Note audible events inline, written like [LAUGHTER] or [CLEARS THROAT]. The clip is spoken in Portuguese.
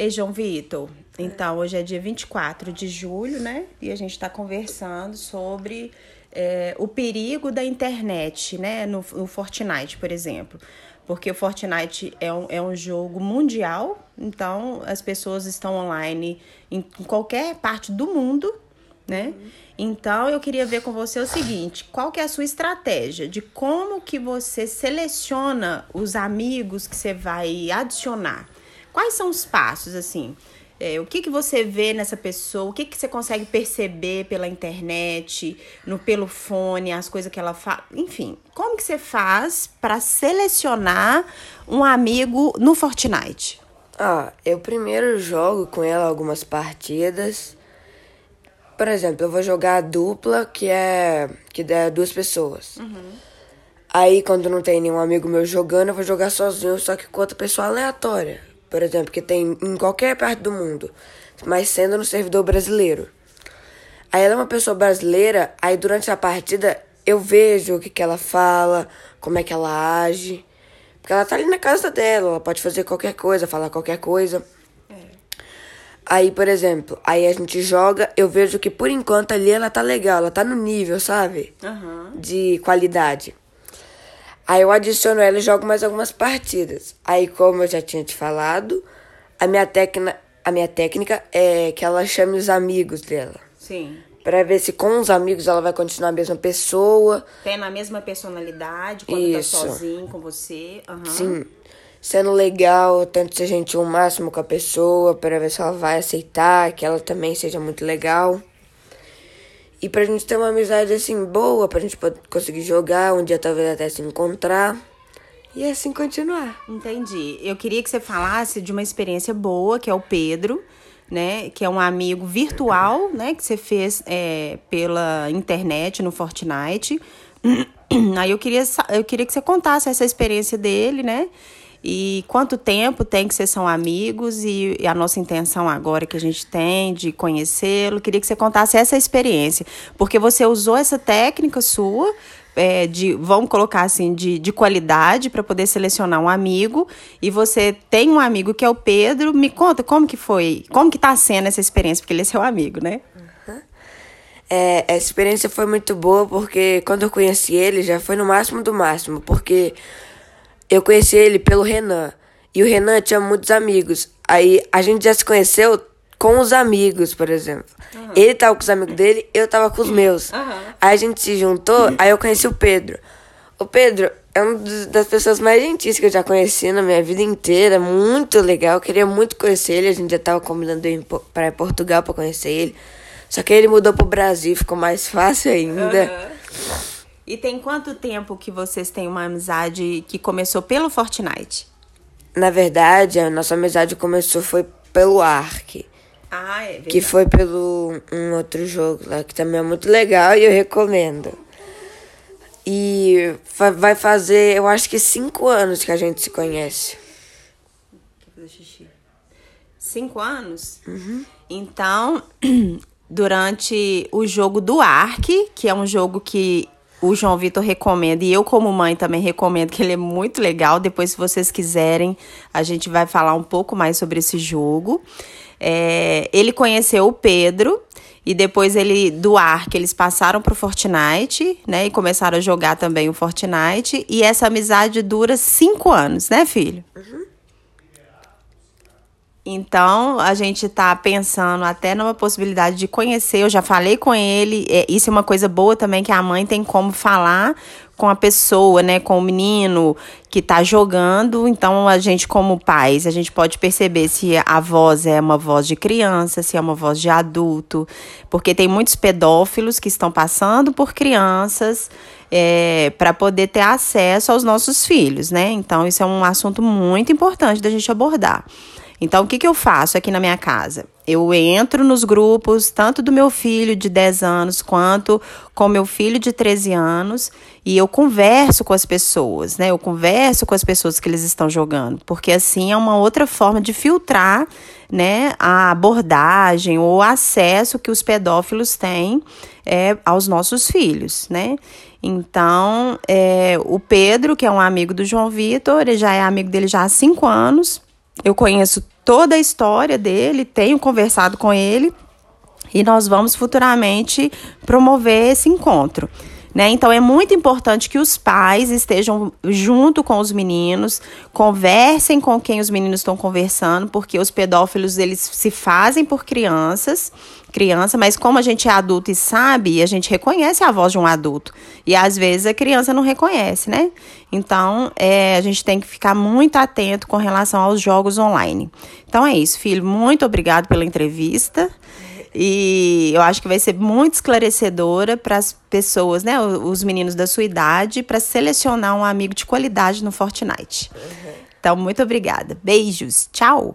Ei, João Vitor, então hoje é dia 24 de julho, né? E a gente está conversando sobre é, o perigo da internet, né? No, no Fortnite, por exemplo. Porque o Fortnite é um, é um jogo mundial, então as pessoas estão online em, qualquer parte do mundo, né? Então eu queria ver com você o seguinte, qual que é a sua estratégia de como que você seleciona os amigos que você vai adicionar? Quais são os passos assim? É, o que, que você vê nessa pessoa? O que, que você consegue perceber pela internet, no pelo fone, as coisas que ela fala? Enfim, como que você faz para selecionar um amigo no Fortnite? Ah, eu primeiro jogo com ela algumas partidas. Por exemplo, eu vou jogar a dupla, que é que é duas pessoas. Uhum. Aí, quando não tem nenhum amigo meu jogando, eu vou jogar sozinho, só que com outra pessoa aleatória. Por exemplo, que tem em qualquer parte do mundo, mas sendo no servidor brasileiro. Aí ela é uma pessoa brasileira, aí durante a partida eu vejo o que, que ela fala, como é que ela age. Porque ela tá ali na casa dela, ela pode fazer qualquer coisa, falar qualquer coisa. Aí, por exemplo, aí a gente joga, eu vejo que por enquanto ali ela tá legal, ela tá no nível, sabe? Uhum. De qualidade. Aí eu adiciono ela e jogo mais algumas partidas. Aí, como eu já tinha te falado, a minha, técnica, a minha técnica é que ela chame os amigos dela. Sim. Pra ver se com os amigos ela vai continuar a mesma pessoa. Tem a mesma personalidade quando Isso. tá sozinho com você. Uhum. Sim. Sendo legal, tento ser gentil o máximo com a pessoa, para ver se ela vai aceitar, que ela também seja muito legal. E pra gente ter uma amizade assim boa, pra gente poder conseguir jogar, um dia talvez até se encontrar. E assim continuar. Entendi. Eu queria que você falasse de uma experiência boa, que é o Pedro, né? Que é um amigo virtual, né? Que você fez é, pela internet no Fortnite. [CLEARS THROAT] Aí eu queria, eu queria que você contasse essa experiência dele, né? E quanto tempo tem que vocês são amigos e, e a nossa intenção agora que a gente tem de conhecê-lo. Queria que você contasse essa experiência, porque você usou essa técnica sua é, de, vamos colocar assim, de, de qualidade para poder selecionar um amigo. E você tem um amigo que é o Pedro. Me conta como que foi, como que tá sendo essa experiência, porque ele é seu amigo, né? É, essa experiência foi muito boa porque quando eu conheci ele já foi no máximo do máximo, porque eu conheci ele pelo Renan. E o Renan tinha muitos amigos. Aí a gente já se conheceu com os amigos, por exemplo. Ele tava com os amigos dele, eu tava com os meus. Aí a gente se juntou, aí eu conheci o Pedro. O Pedro é uma das pessoas mais gentis que eu já conheci na minha vida inteira. Muito legal. Eu queria muito conhecer ele. A gente já tava combinando ir pra Portugal pra conhecer ele. Só que ele mudou pro Brasil, ficou mais fácil ainda. E tem quanto tempo que vocês têm uma amizade que começou pelo Fortnite? Na verdade, a nossa amizade começou foi pelo Ark. Ah, é Que foi pelo um outro jogo lá, que também é muito legal e eu recomendo. E fa- vai fazer, eu acho que cinco anos que a gente se conhece. Cinco anos? Então, [CLEARS THROAT] durante o jogo do Ark, que é um jogo que o João Vitor recomenda, e eu, como mãe, também recomendo, que ele é muito legal. Depois, se vocês quiserem, a gente vai falar um pouco mais sobre esse jogo. É, ele conheceu o Pedro. E depois ele do Ark, eles passaram pro Fortnite, né? E começaram a jogar também o Fortnite. E essa amizade dura cinco anos, né, filho? Então, a gente tá pensando até numa possibilidade de conhecer. Eu já falei com ele. é, isso é uma coisa boa também, que a mãe tem como falar com a pessoa, né? Com o menino que tá jogando. Então, a gente, como pais, a gente pode perceber se a voz é uma voz de criança, se é uma voz de adulto. Porque tem muitos pedófilos que estão passando por crianças é, para poder ter acesso aos nossos filhos, né? Então, isso é um assunto muito importante da gente abordar. Então, o que, que eu faço aqui na minha casa? Eu entro nos grupos, tanto do meu filho de 10 anos quanto com meu filho de 13 anos, e eu converso com as pessoas, né? Eu converso com as pessoas que eles estão jogando, porque assim é uma outra forma de filtrar, né, a abordagem ou acesso que os pedófilos têm é, aos nossos filhos, né? Então, é, o Pedro, que é um amigo do João Vitor, ele já é amigo dele já há cinco anos. Eu conheço toda a história dele, tenho conversado com ele e nós vamos futuramente promover esse encontro. Né? Então é muito importante que os pais estejam junto com os meninos, conversem com quem os meninos estão conversando, porque os pedófilos eles se fazem por crianças, criança, mas como a gente é adulto e sabe, a gente reconhece a voz de um adulto e às vezes a criança não reconhece, né? Então é, a gente tem que ficar muito atento com relação aos jogos online. Então é isso, filho. Muito obrigado pela entrevista. E eu acho que vai ser muito esclarecedora para as pessoas, né, os meninos da sua idade, para selecionar um amigo de qualidade no Fortnite. Uhum. Então, muito obrigada. Beijos. Tchau.